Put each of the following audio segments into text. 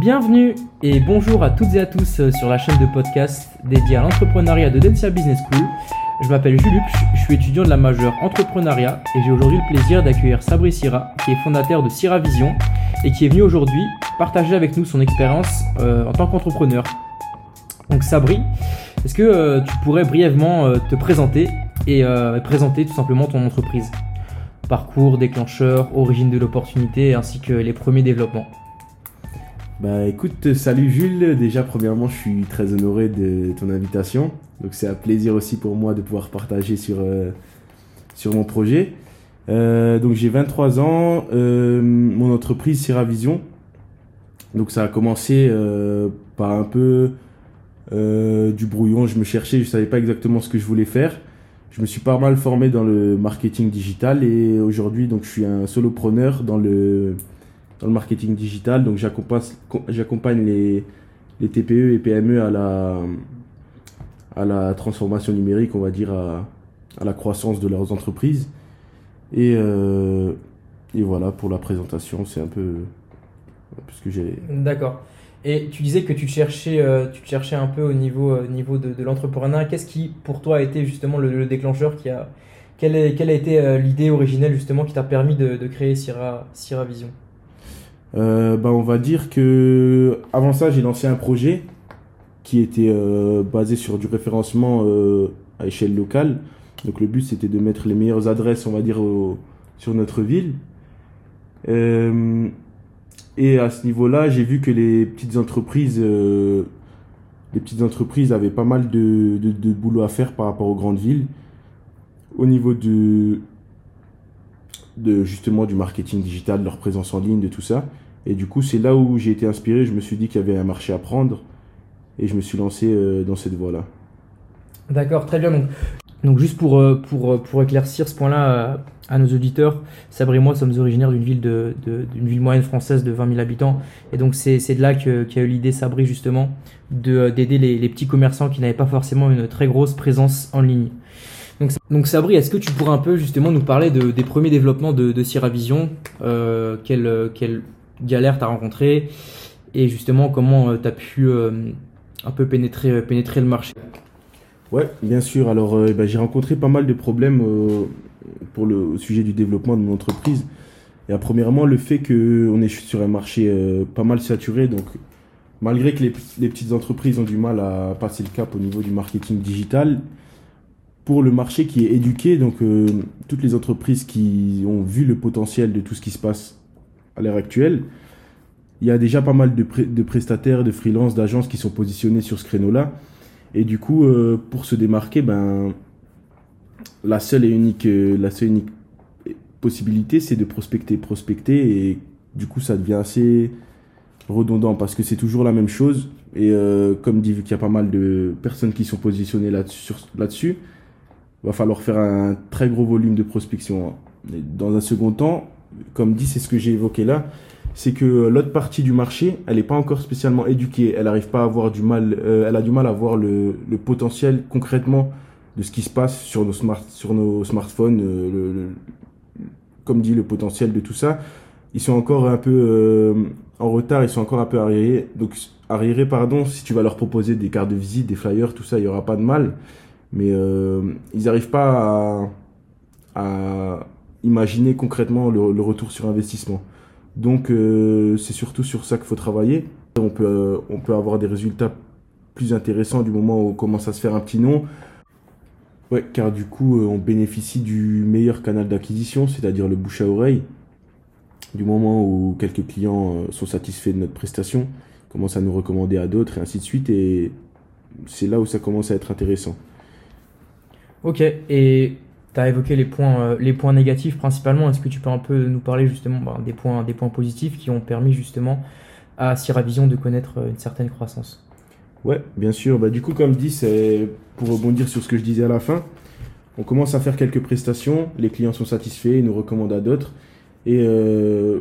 Bienvenue et bonjour à toutes et à tous euh, sur la chaîne de podcast dédiée à l'entrepreneuriat de Dentsia Business School. Je m'appelle Julup, je suis étudiant de la majeure entrepreneuriat et j'ai aujourd'hui le plaisir d'accueillir Sabri Sira, qui est fondateur de Sira Vision et qui est venu aujourd'hui partager avec nous son expérience euh, en tant qu'entrepreneur. Donc Sabri, est-ce que euh, tu pourrais brièvement te présenter et présenter tout simplement ton entreprise? Parcours, déclencheur, origine de l'opportunité ainsi que les premiers développements. Bah écoute, salut Jules. Déjà, premièrement, je suis très honoré de ton invitation. Donc c'est un plaisir aussi pour moi de pouvoir partager sur, euh, mon projet. Euh, donc j'ai 23 ans, euh, mon entreprise Sierra Vision. Donc ça a commencé par un peu du brouillon. Je me cherchais, je savais pas exactement ce que je voulais faire. Je me suis pas mal formé dans le marketing digital et aujourd'hui donc je suis un solopreneur dans le le marketing digital. Donc j'accompagne les, TPE et PME à la, à la transformation numérique, on va dire, à, la croissance de leurs entreprises. Et, euh, et voilà, pour la présentation, c'est un peu ce que j'ai. D'accord. Et tu disais que tu cherchais, euh, tu cherchais un peu au niveau, euh, niveau de, l'entrepreneuriat. Qu'est-ce qui, pour toi, a été justement le, déclencheur qui a, quelle, quelle a été l'idée originelle justement qui t'a permis de, de créer Sierra, Sierra Vision? Euh, bah, on va dire que avant ça, j'ai lancé un projet qui était euh, basé sur du référencement euh, à échelle locale. Donc le but, c'était de mettre les meilleures adresses, on va dire, sur notre ville. et à ce niveau-là, j'ai vu que les petites entreprises, les avaient pas mal de, boulot à faire par rapport aux grandes villes. Au niveau de, de justement du marketing digital, leur présence en ligne, de tout ça. Et du coup, c'est là où j'ai été inspiré. Je me suis dit qu'il y avait un marché à prendre et je me suis lancé euh, dans cette voie-là. D'accord, très bien. Donc, juste pour, euh, pour, euh, pour éclaircir ce point-là à, nos auditeurs, Sabri et moi sommes originaires d'une ville, de, ville moyenne française de 20 000 habitants. Et donc c'est, de là qu'a eu l'idée Sabri justement de, d'aider les, petits commerçants qui n'avaient pas forcément une très grosse présence en ligne. Donc, donc Sabri, est-ce que tu pourrais un peu justement nous parler de, des premiers développements de, de Sierra Vision euh, quel, quel, galères tu as rencontré et justement comment euh, tu as pu euh, un peu pénétrer, euh, pénétrer le marché? Ouais, bien sûr. Alors, eh ben, j'ai rencontré pas mal de problèmes pour le sujet du développement de mon entreprise. Et premièrement, le fait qu'on est sur un marché pas mal saturé, donc malgré que les, les, petites entreprises ont du mal à passer le cap au niveau du marketing digital, pour le marché qui est éduqué, donc toutes les entreprises qui ont vu le potentiel de tout ce qui se passe à l'heure actuelle, il y a déjà pas mal de, prestataires, de freelances, d'agences qui sont positionnés sur ce créneau-là. Et du coup, euh, pour se démarquer, ben, la seule et unique, euh, la seule unique possibilité, c'est de prospecter, prospecter. Et du coup, ça devient assez redondant parce que c'est toujours la même chose. Et euh, comme dit, vu qu'il y a pas mal de personnes qui sont positionnées là-dessus, là-dessus, va falloir faire un très gros volume de prospection. dans un second temps, comme dit, c'est ce que j'ai évoqué là, c'est que l'autre partie du marché, elle n'est pas encore spécialement éduquée. Elle arrive pas à avoir du mal, euh, elle a du mal à voir le, potentiel concrètement de ce qui se passe sur nos, smart, sur nos smartphones, euh, comme dit le potentiel de tout ça. Ils sont encore un peu euh, en retard, ils sont encore un peu arriérés. Donc arriérés, pardon, si tu vas leur proposer des cartes de visite, des flyers, tout ça, il y aura pas de mal. Mais ils n'arrivent pas à imaginer concrètement le, retour sur investissement. Donc euh, c'est surtout sur ça qu'il faut travailler. On peut, euh, on peut avoir des résultats plus intéressants du moment où on commence à se faire un petit nom. Car du coup euh, on bénéficie du meilleur canal d'acquisition, c'est-à-dire le bouche à oreille. Du moment où quelques clients sont satisfaits de notre prestation, commencent à nous recommander à d'autres et ainsi de suite. Et c'est là où ça commence à être intéressant. Ok, et tu as évoqué les points, euh, les points négatifs principalement. Est-ce que tu peux un peu nous parler justement bah, des, points, positifs qui ont permis justement à Vision de connaître euh, une certaine croissance? Ouais, bien sûr. Bah, du coup, comme dit, c'est pour rebondir sur ce que je disais à la fin. On commence à faire quelques prestations, les clients sont satisfaits, ils nous recommandent à d'autres. Et euh,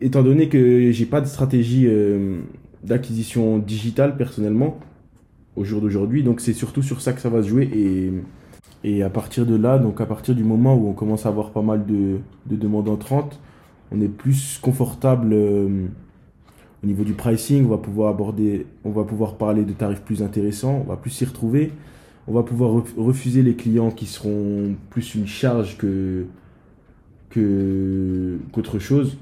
étant donné que j'ai pas de stratégie d'acquisition digitale personnellement au jour d'aujourd'hui, donc c'est surtout sur ça que ça va se jouer. Et et à partir de là, donc à partir du moment où on commence à avoir pas mal de, de demandes entrantes, on est plus confortable, euh, Au niveau du pricing, on va pouvoir aborder, on va pouvoir parler de tarifs plus intéressants, on va plus s'y retrouver. On va pouvoir refuser les clients qui seront plus une charge que qu'autre chose.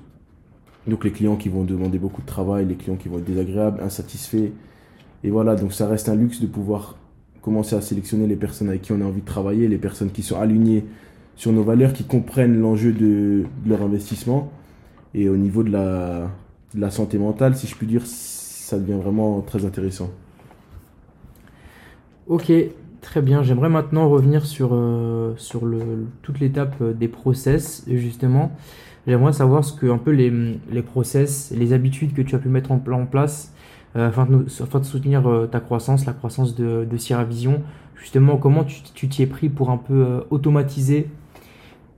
Donc les clients qui vont demander beaucoup de travail, les clients qui vont être désagréables, insatisfaits. Et voilà, donc ça reste un luxe de pouvoir commencer à sélectionner les personnes avec qui on a envie de travailler, les personnes qui sont alignées sur nos valeurs, qui comprennent l'enjeu de, leur investissement. Et au niveau de la, santé mentale, si je puis dire, ça devient vraiment très intéressant. Ok, Très bien, j'aimerais maintenant revenir sur, euh, sur le, toute l'étape euh, des process, justement. J'aimerais savoir ce que un peu les, les process, les habitudes que tu as pu mettre en, place afin, de, afin, de, soutenir ta croissance, la croissance de, Sierra Vision. Justement, comment tu t'y es pris pour un peu automatiser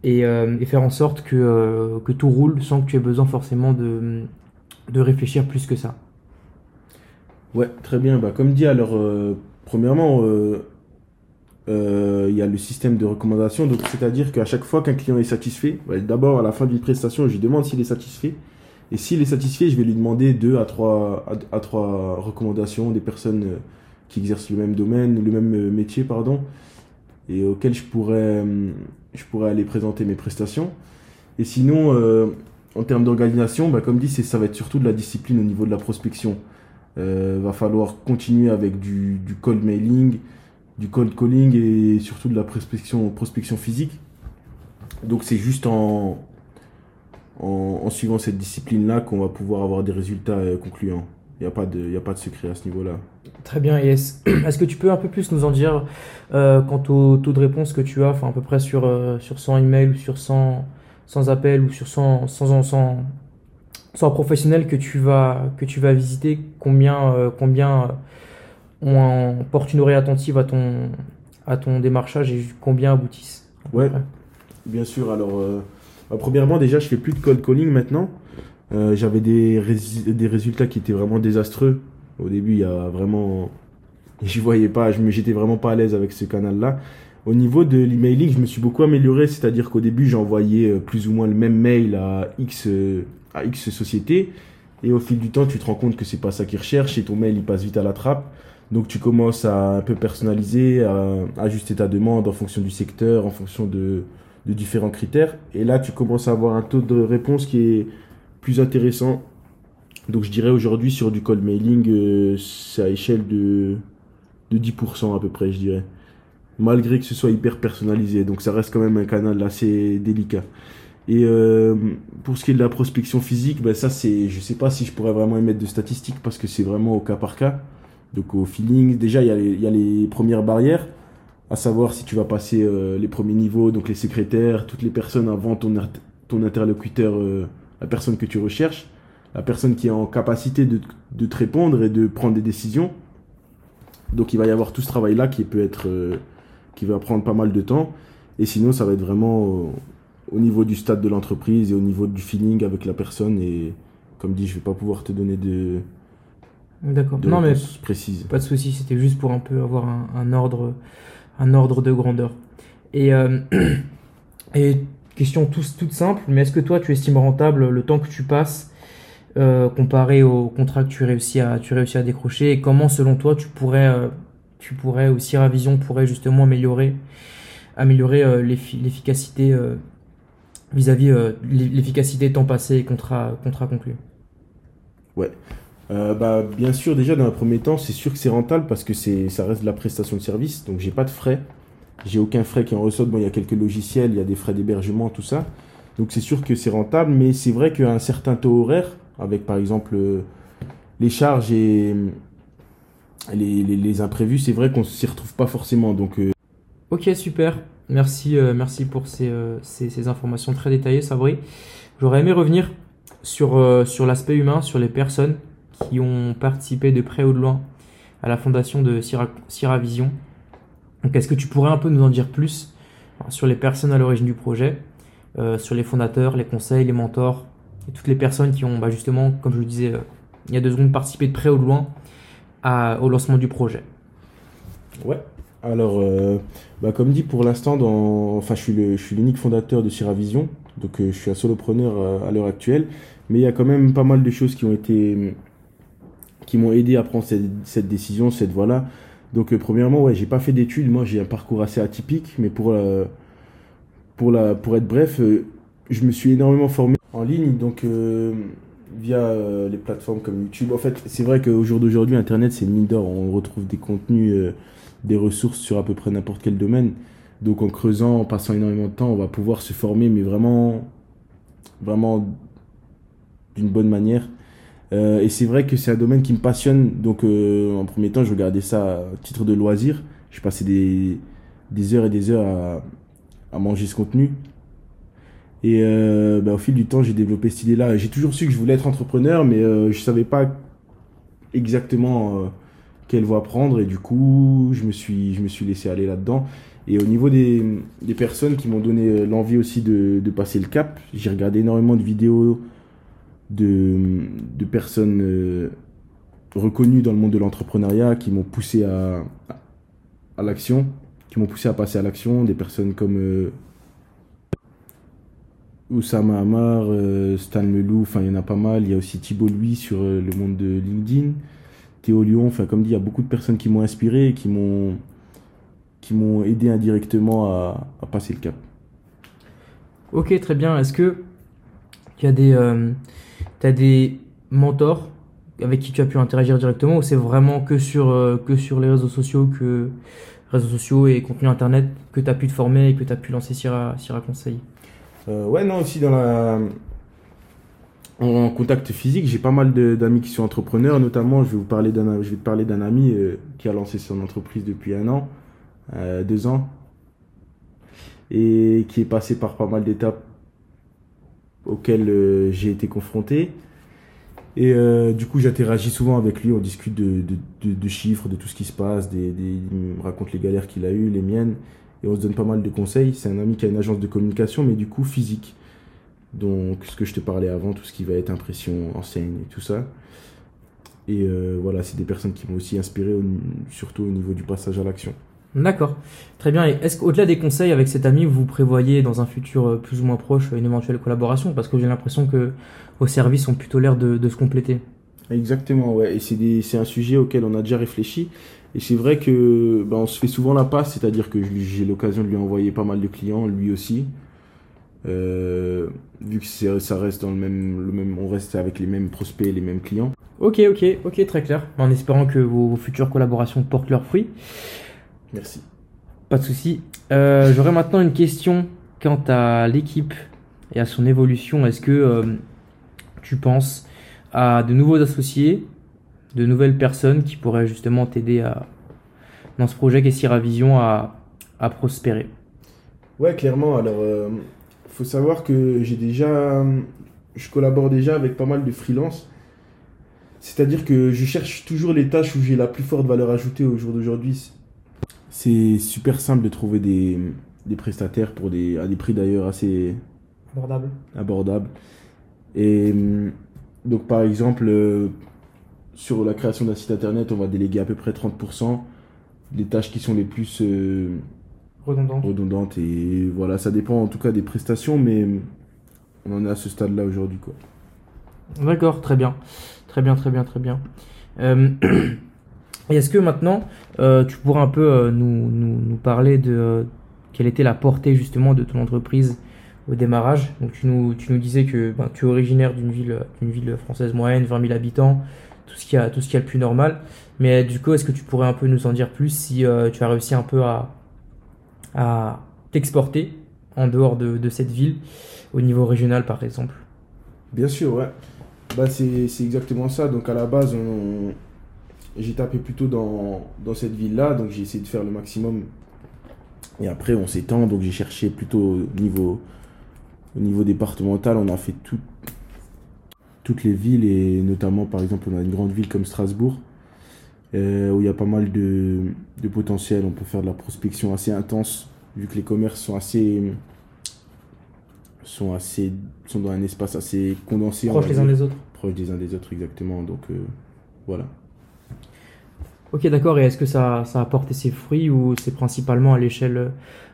et, faire en sorte que, tout roule sans que tu aies besoin forcément de, réfléchir plus que ça? Ouais, très bien. Bah, comme dit, alors, premièrement, euh, il y a le système de recommandation. Donc, c'est-à-dire qu'à chaque fois qu'un client est satisfait, d'abord à la fin d'une prestation, je lui demande s'il est satisfait. Et s'il est satisfait, je vais lui demander deux à trois, à, trois recommandations des personnes euh, qui exercent le même domaine, le même euh, métier, pardon, et auxquelles je pourrais, je pourrais aller présenter mes prestations. Et sinon, en termes d'organisation, bah, comme dit, ça va être surtout de la discipline au niveau de la prospection. Il va falloir continuer avec du, du cold mailing, du cold calling et surtout de la prospection, prospection physique. Donc c'est juste en, en, suivant cette discipline-là qu'on va pouvoir avoir des résultats euh, concluants. Il n'y a, pas de, a pas de secret à ce niveau-là. Très bien. Et est-ce que tu peux un peu plus nous en dire euh, quant au taux de réponse que tu as, enfin à peu près sur, euh, sur 100 emails ou sur 100, 100 appels ou sur 100, 100, 100, 100 professionnels que tu vas, que tu vas visiter Combien, combien on porte une oreille attentive à ton, à ton démarchage et combien aboutissent Ouais, bien sûr. Alors, premièrement, déjà, je fais plus de cold calling maintenant. Euh, j'avais des, des résultats qui étaient vraiment désastreux. Au début, il y a vraiment. Je voyais pas, j'étais vraiment pas à l'aise avec ce canal-là. Au niveau de l'emailing, je me suis beaucoup amélioré, c'est-à-dire qu'au début, j'envoyais euh, plus ou moins le même mail à X, à X sociétés. Et au fil du temps, tu te rends compte que c'est pas ça qu'ils recherchent et ton mail il passe vite à la trappe. Donc tu commences à un peu personnaliser, à ajuster ta demande en fonction du secteur, en fonction de, différents critères. Et là, tu commences à avoir un taux de réponse qui est plus intéressant. Donc je dirais aujourd'hui sur du cold mailing, euh, c'est à échelle de, de 10% à peu près, je dirais. Malgré que ce soit hyper personnalisé. Donc ça reste quand même un canal assez délicat. Et euh, pour ce qui est de la prospection physique, ben ça c'est, je sais pas si je pourrais vraiment émettre de statistiques parce que c'est vraiment au cas par cas. Donc au feeling, déjà il y, a les, premières barrières, à savoir si tu vas passer euh, les premiers niveaux, donc les secrétaires, toutes les personnes avant ton, ton interlocuteur, euh, la personne que tu recherches, la personne qui est en capacité de, te répondre et de prendre des décisions. Donc il va y avoir tout ce travail-là qui peut être, euh, qui va prendre pas mal de temps. Et sinon ça va être vraiment au niveau du stade de l'entreprise et au niveau du feeling avec la personne. Et comme dit, je vais pas pouvoir te donner de, D'accord. Non, mais précise. Pas de souci, c'était juste pour un peu avoir un, ordre, un ordre de grandeur. Et, euh, question toute simple, mais est-ce que toi tu estimes rentable le temps que tu passes euh, comparé au contrat que tu réussis à, tu réussis à décrocher? Et comment selon toi tu pourrais, euh, tu pourrais aussi Ravision pourrait justement améliorer, améliorer l'efficacité vis-à-vis l'efficacité temps passé et contrat, contrat conclu? Ouais. Euh, bah, Bien sûr, déjà dans un premier temps, c'est sûr que c'est rentable parce que ça reste de la prestation de service, donc j'ai pas de frais. J'ai aucun frais qui en ressort. Bon, il y a quelques logiciels, il y a des frais d'hébergement, tout ça. Donc c'est sûr que c'est rentable, mais c'est vrai qu'à un certain taux horaire, avec par exemple euh, les charges et les, imprévus, c'est vrai qu'on s'y retrouve pas forcément. Donc, euh, Ok, super. Merci, merci pour ces, informations très détaillées, Sabri. J'aurais aimé revenir sur l'aspect humain, sur les personnes qui ont participé de près ou de loin à la fondation de Sierra, Vision. Donc, est-ce que tu pourrais un peu nous en dire plus sur les personnes à l'origine du projet, euh, sur les fondateurs, les conseils, les mentors, et toutes les personnes qui ont bah, justement, comme je le disais euh, il y a deux secondes, participé de près ou de loin au lancement du projet? Ouais. Alors, euh, bah, comme dit, pour l'instant, enfin, je suis l'unique fondateur de Sierra Vision, donc je suis un solopreneur à l'heure actuelle, mais il y a quand même pas mal de choses qui ont été qui m'ont aidé à prendre cette, décision, cette voie-là. Donc, euh, premièrement, ouais, j'ai pas fait d'études. Moi, j'ai un parcours assez atypique, mais pour, euh, pour, la, pour être bref, euh, je me suis énormément formé en ligne, donc via les plateformes comme YouTube. En fait, c'est vrai qu'au jour d'aujourd'hui, Internet, c'est une mine d'or. On retrouve des contenus, des ressources sur à peu près n'importe quel domaine. Donc, en creusant, en passant énormément de temps, on va pouvoir se former, mais vraiment, vraiment d'une bonne manière. Euh, et c'est vrai que c'est un domaine qui me passionne. Donc, euh, en premier temps, je regardais ça à titre de loisir. Je passais des, des heures et des heures à, à manger ce contenu. Et euh, bah, au fil du temps, j'ai développé cette idée-là. J'ai toujours su que je voulais être entrepreneur, mais je savais pas exactement quelle voie prendre. Et du coup, je me suis, je me suis laissé aller là-dedans. Et au niveau des, des personnes qui m'ont donné l'envie aussi de, de passer le cap, j'ai regardé énormément de vidéos de, de personnes euh, reconnues dans le monde de l'entrepreneuriat qui m'ont poussé à, à l'action, qui m'ont poussé à passer à l'action. Des personnes comme euh, Oussama Hamar, euh, Stan Leloup, enfin il y en a pas mal. Il y a aussi Thibault Louis sur euh, le monde de LinkedIn, Théo Lyon, enfin comme dit, il y a beaucoup de personnes qui m'ont inspiré et qui m'ont qui m'ont aidé indirectement à, passer le cap. Ok, très bien. Est-ce que il y a des, t'as des mentors avec qui tu as pu interagir directement ou c'est vraiment que sur, euh, que sur les réseaux sociaux, que réseaux sociaux et contenu internet que tu as pu te former et que tu as pu lancer Sierra, Sierra Conseil? Euh, ouais, non, aussi dans la. En contact physique, j'ai pas mal d'amis qui sont entrepreneurs, notamment je vais vous parler d'un, je vais te parler d'un ami euh, qui a lancé son entreprise depuis un an, deux ans, et qui est passé par pas mal d'étapes auxquelles euh, j'ai été confronté. Et euh, du coup, j'interagis souvent avec lui, on discute de, chiffres, de tout ce qui se passe, il me raconte les galères qu'il a eues, les miennes, et on se donne pas mal de conseils. C'est un ami qui a une agence de communication, mais du coup physique. Donc, ce que je te parlais avant, tout ce qui va être impression, enseigne et tout ça. Et euh, voilà, c'est des personnes qui m'ont aussi inspiré, surtout au niveau du passage à l'action. D'accord, très bien. Et est-ce qu'au-delà des conseils avec cet ami, vous prévoyez dans un futur euh, plus ou moins proche une éventuelle collaboration? Parce que j'ai l'impression que vos services ont plutôt l'air de, de se compléter. Exactement, ouais. Et c'est des- c'est un sujet auquel on a déjà réfléchi. Et c'est vrai que ben, on se fait souvent la passe, c'est-à-dire que j'ai l'occasion de lui envoyer pas mal de clients, lui aussi. Euh, vu que c'est- ça reste dans le même, le même, on reste avec les mêmes prospects, les mêmes clients. Ok, ok, ok, très clair. En espérant que vos, vos futures collaborations portent leurs fruits. Merci. Pas de souci. Euh, J'aurais maintenant une question quant à l'équipe et à son évolution. Est-ce que euh, tu penses à de nouveaux associés, de nouvelles personnes qui pourraient justement t'aider à dans ce projet qu'est Sierra Vision à, à prospérer Ouais, clairement. Alors, euh, faut savoir que j'ai déjà, je collabore déjà avec pas mal de freelance. C'est-à-dire que je cherche toujours les tâches où j'ai la plus forte valeur ajoutée au jour d'aujourd'hui. C'est super simple de trouver des, des prestataires pour des, à des prix d'ailleurs assez Abordable. abordables. Et hum, donc, par exemple, euh, sur la création d'un site internet, on va déléguer à peu près 30% des tâches qui sont les plus euh, Redondant. redondante et voilà ça dépend en tout cas des prestations mais on en est à ce stade là aujourd'hui quoi D'accord, très bien. Très bien, très bien, très bien. Euh, et est-ce que maintenant, euh, tu pourrais un peu euh, nous, nous, parler de euh, quelle était la portée justement de ton entreprise au démarrage? Donc tu nous, tu nous disais que ben, tu es originaire d'une ville, d'une ville française moyenne, 20 000 habitants, tout ce qui a, tout ce a le plus normal. Mais du coup, est-ce que tu pourrais un peu nous en dire plus si tu as réussi un peu à, à t'exporter en dehors de, de cette ville, au niveau régional par exemple? Bien sûr ouais. Bah c'est c'est exactement ça. Donc à la base on, j'ai tapé plutôt dans, dans cette ville là donc j'ai essayé de faire le maximum. Et après on s'étend donc j'ai cherché plutôt au niveau au niveau départemental. On a fait tout, toutes les villes et notamment par exemple on a une grande ville comme Strasbourg euh, où il y a pas mal de, de potentiel. On peut faire de la prospection assez intense vu que les commerces sont assez sont assez sont dans un espace assez condensé on Proches les uns des autres. Proches des uns des autres exactement. Donc euh, voilà Ok, d'accord. Et est-ce que ça, ça a porté ses fruits ou c'est principalement à l'échelle,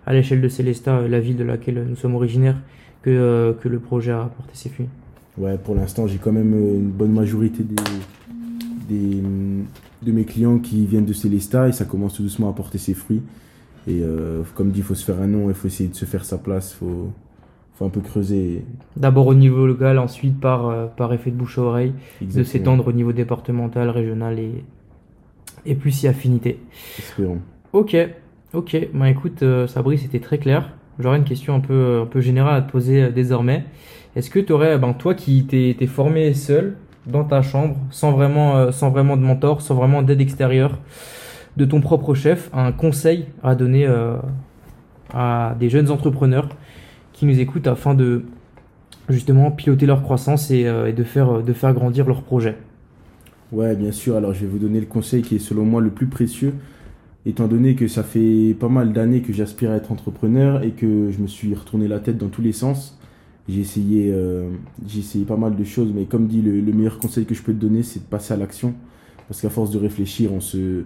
à l'échelle de Célestat, la ville de laquelle nous sommes originaires, que, euh, que le projet a porté ses fruits? Ouais pour l'instant j'ai quand même euh, une bonne majorité des, des, de mes clients qui viennent de Célesta et ça commence tout doucement à porter ses fruits. Et euh, comme dit, il faut se faire un nom, il faut essayer de se faire sa place, il faut, faut un peu creuser. D'abord au niveau local, ensuite par, euh, par effet de bouche à oreille, de s'étendre au niveau départemental, régional et, et plus si affinité. Espérons. Ok, ok. Bah écoute, euh, Sabri, c'était très clair. J'aurais une question un peu, un peu générale à te poser euh, désormais. Est-ce que tu aurais, ben, toi qui t'es formé seul dans ta chambre, sans vraiment, euh, sans vraiment de mentor, sans vraiment d'aide extérieure, de ton propre chef, un conseil à donner euh, à des jeunes entrepreneurs qui nous écoutent afin de justement piloter leur croissance et, euh, et de, faire, de faire grandir leur projet? Ouais, bien sûr. Alors, je vais vous donner le conseil qui est selon moi le plus précieux, étant donné que ça fait pas mal d'années que j'aspire à être entrepreneur et que je me suis retourné la tête dans tous les sens. J'ai essayé, euh, essayé pas mal de choses, mais comme dit, le, le meilleur conseil que je peux te donner, c'est de passer à l'action. Parce qu'à force de réfléchir, on se,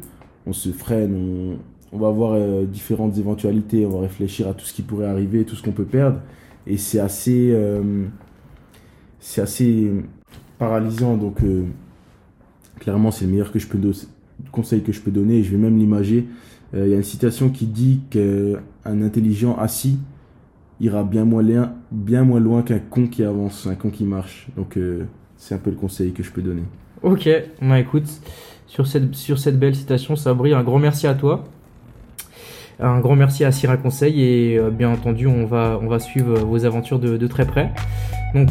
on se freine, on, va voir euh, différentes éventualités, on va réfléchir à tout ce qui pourrait arriver, tout ce qu'on peut perdre. Et c'est assez, euh, c'est assez paralysant. Donc, clairement, c'est le meilleur conseil que je peux donner. Et je vais même l'imager. Euh, Il y a une citation qui dit qu'un intelligent assis ira bien moins loin, qu'un con qui avance, un con qui marche. Donc, euh, c'est un peu le conseil que je peux donner. Ok, bah écoute, sur cette, sur cette belle citation, Sabri, un grand merci à toi. Un grand merci à Syrah Conseil et euh, bien entendu, on va, on va suivre vos aventures de, très près. Donc,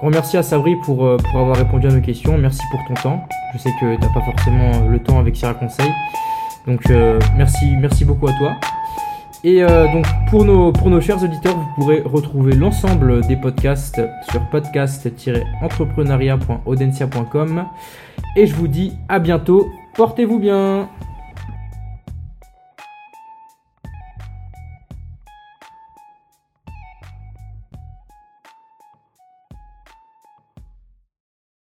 grand merci à Sabri pour avoir répondu à nos questions. Merci pour ton temps. Je sais que tu n'as pas forcément le temps avec Syrah Conseil. Donc, euh, merci, merci beaucoup à toi. Et euh, donc pour nos, pour nos chers auditeurs, vous pourrez retrouver l'ensemble des podcasts sur podcast-entrepreneuriat.audencia.com. Et je vous dis à bientôt, portez-vous bien